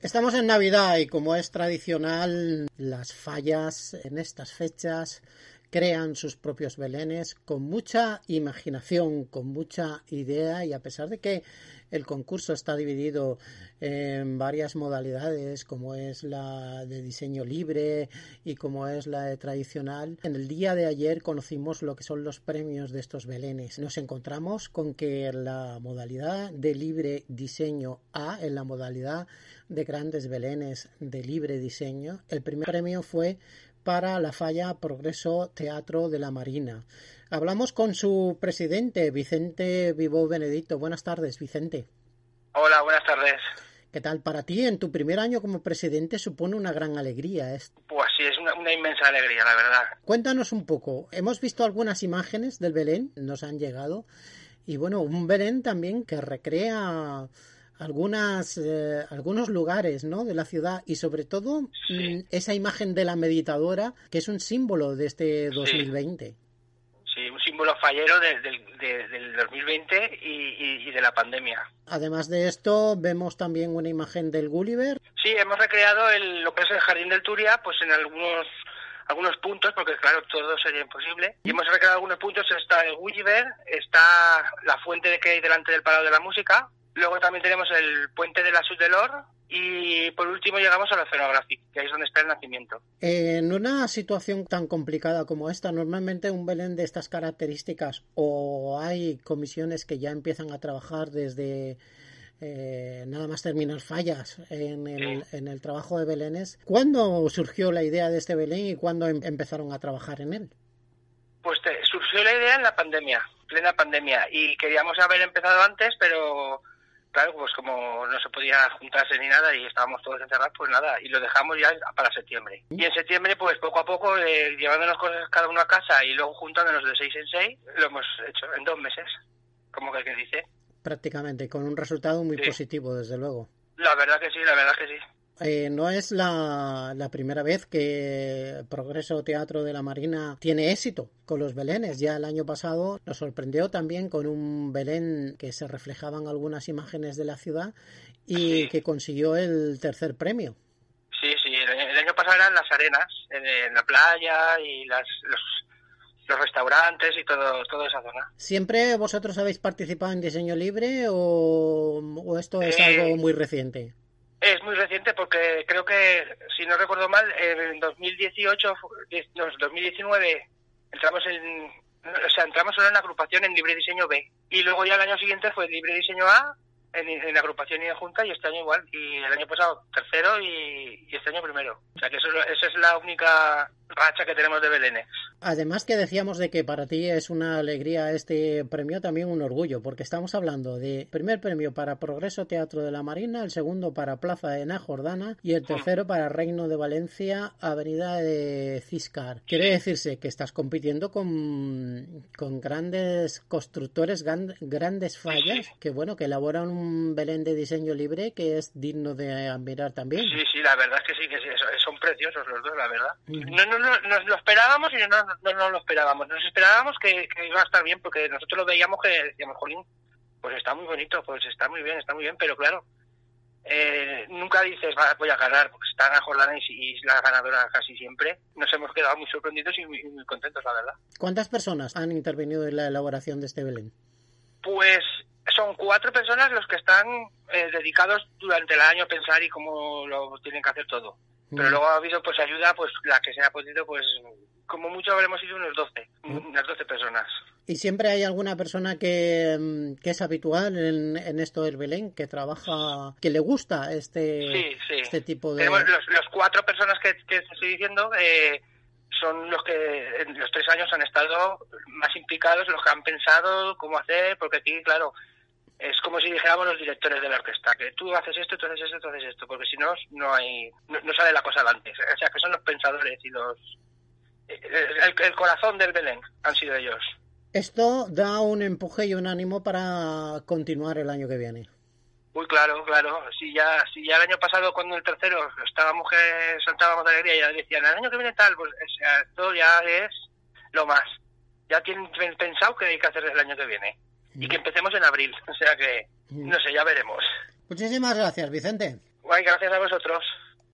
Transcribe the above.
Estamos en Navidad y como es tradicional, las fallas en estas fechas crean sus propios belenes con mucha imaginación, con mucha idea y a pesar de que el concurso está dividido en varias modalidades, como es la de diseño libre y como es la de tradicional. En el día de ayer conocimos lo que son los premios de estos belenes. Nos encontramos con que la modalidad de libre diseño A, en la modalidad de grandes belenes de libre diseño. El primer premio fue para la falla Progreso Teatro de la Marina. Hablamos con su presidente, Vicente Vivo Benedicto. Buenas tardes, Vicente. Hola, buenas tardes. ¿Qué tal para ti? En tu primer año como presidente supone una gran alegría. Pues sí, es una, una, inmensa alegría, la verdad. Cuéntanos un poco. Hemos visto algunas imágenes del Belén, nos han llegado. Y bueno, un Belén también que recrea algunas eh, algunos lugares ¿no? de la ciudad y sobre todo Sí. mm, esa imagen de la meditadora que es un símbolo de este Sí. 2020 Sí, un símbolo fallero de- del- de- del 2020 y, y- y de la pandemia. además de esto vemos también una imagen del Gulliver Sí, hemos recreado el- lo que es el Jardín del Turia, pues en algunos algunos puntos, porque claro, todo sería imposible. Y hemos recreado algunos puntos, está el Gulliver, está la fuente de que hay delante del Palau de la Música, luego también tenemos el puente de la Sud del Or, y por último llegamos al Oceanographic, que ahí es donde está el nacimiento. en una situación tan complicada como esta normalmente un Belén de estas características o hay comisiones que ya empiezan a trabajar desde eh, nada más terminar fallas en el, en el trabajo de Belénes. ¿Cuándo surgió la idea de este Belén y cuándo em- empezaron a trabajar en él? Pues te- surgió la idea en la pandemia, plena pandemia, y queríamos haber empezado antes, pero claro, pues como no se podía juntarse ni nada y estábamos todos encerrados, pues nada, y lo dejamos ya para septiembre. Y en septiembre, pues poco a poco, eh, llevándonos cosas cada uno a casa y luego juntándonos de seis en seis, lo hemos hecho en dos meses, como que dice. Prácticamente, con un resultado muy Sí. positivo, desde luego. La verdad que sí, la verdad que sí. Eh, no es la, la primera vez que Progreso Teatro de la Marina tiene éxito con los belenes. Ya el año pasado nos sorprendió también con un belén que se reflejaban algunas imágenes de la ciudad y Sí. que consiguió el tercer premio. Sí, sí, el año, pasado eran las arenas, en, en la playa y las, los, los restaurantes y todo, toda esa zona. ¿Siempre vosotros habéis participado en diseño libre o, o esto es Eh, algo muy reciente? Es muy reciente porque creo que, si no recuerdo mal, en 2018, fu- diez- no, 2019 entramos en, o sea, entramos solo en agrupación en libre diseño B y luego ya el año siguiente fue libre diseño A en, en agrupación y en junta y este año igual y el año pasado tercero y, este año primero. O sea que eso, esa es la única racha que tenemos de Belénes. Además que decíamos de que para ti es una alegría este premio, también un orgullo, porque estamos hablando de primer premio para Progreso Teatro de la Marina, el segundo para Plaza de Na Jordana y el tercero para Reino de Valencia, Avenida de Ciscar. Quiere decirse que estás compitiendo con, con grandes constructores, gran- grandes fallas, que bueno, que elaboran un Belén de diseño libre que es digno de admirar también. Sí, sí, la verdad es que sí, que sí, son preciosos los dos, la verdad. Ujú. No, no, no, nos lo esperábamos y no, no, no, lo esperábamos. Nos esperábamos que, que iba a estar bien, porque nosotros lo veíamos que decíamos, jolín, pues está muy bonito, pues está muy bien, está muy bien, pero claro, eh, nunca dices, "Va, voy a ganar, porque está Ana Jordana y, y la ganadora casi siempre. Nos hemos quedado muy sorprendidos y muy, muy contentos, la verdad. ¿Cuántas personas han intervenido en la elaboración de este Belén? Pues son cuatro personas los que están eh, dedicados durante el año a pensar y cómo lo tienen que hacer todo. Pero Mm. luego ha habido pues ayuda, pues la que se ha podido, pues como mucho habremos sido unos 12, Mm. unas 12 personas. ¿Y siempre hay alguna persona que, mm, que es habitual en, en esto del Belén, que trabaja, que le gusta este, Sí, sí. este tipo de... Tenemos los, los cuatro personas que, que te estoy diciendo, eh, son los que en los tres años han estado más implicados, los que han pensado cómo hacer, porque aquí, claro, es como si dijéramos los directores de la orquesta, que tú haces esto, tú haces esto, tú haces esto, porque si no, no hay, no, sale la cosa adelante. O sea, que son los pensadores y los... El, corazón del Belén han sido ellos. Esto da un empuje y un ánimo para continuar el año que viene. Muy claro, claro. Si ya, si ya el año pasado, cuando el tercero estábamos que saltábamos de alegría, ya decían, el año que viene tal, pues esto ya es lo más. Ya tienen pensado que hay que hacer el año que viene y que empecemos en abril. O sea que, no sé, ya veremos. Muchísimas gracias, Vicente. Bueno, gracias a vosotros.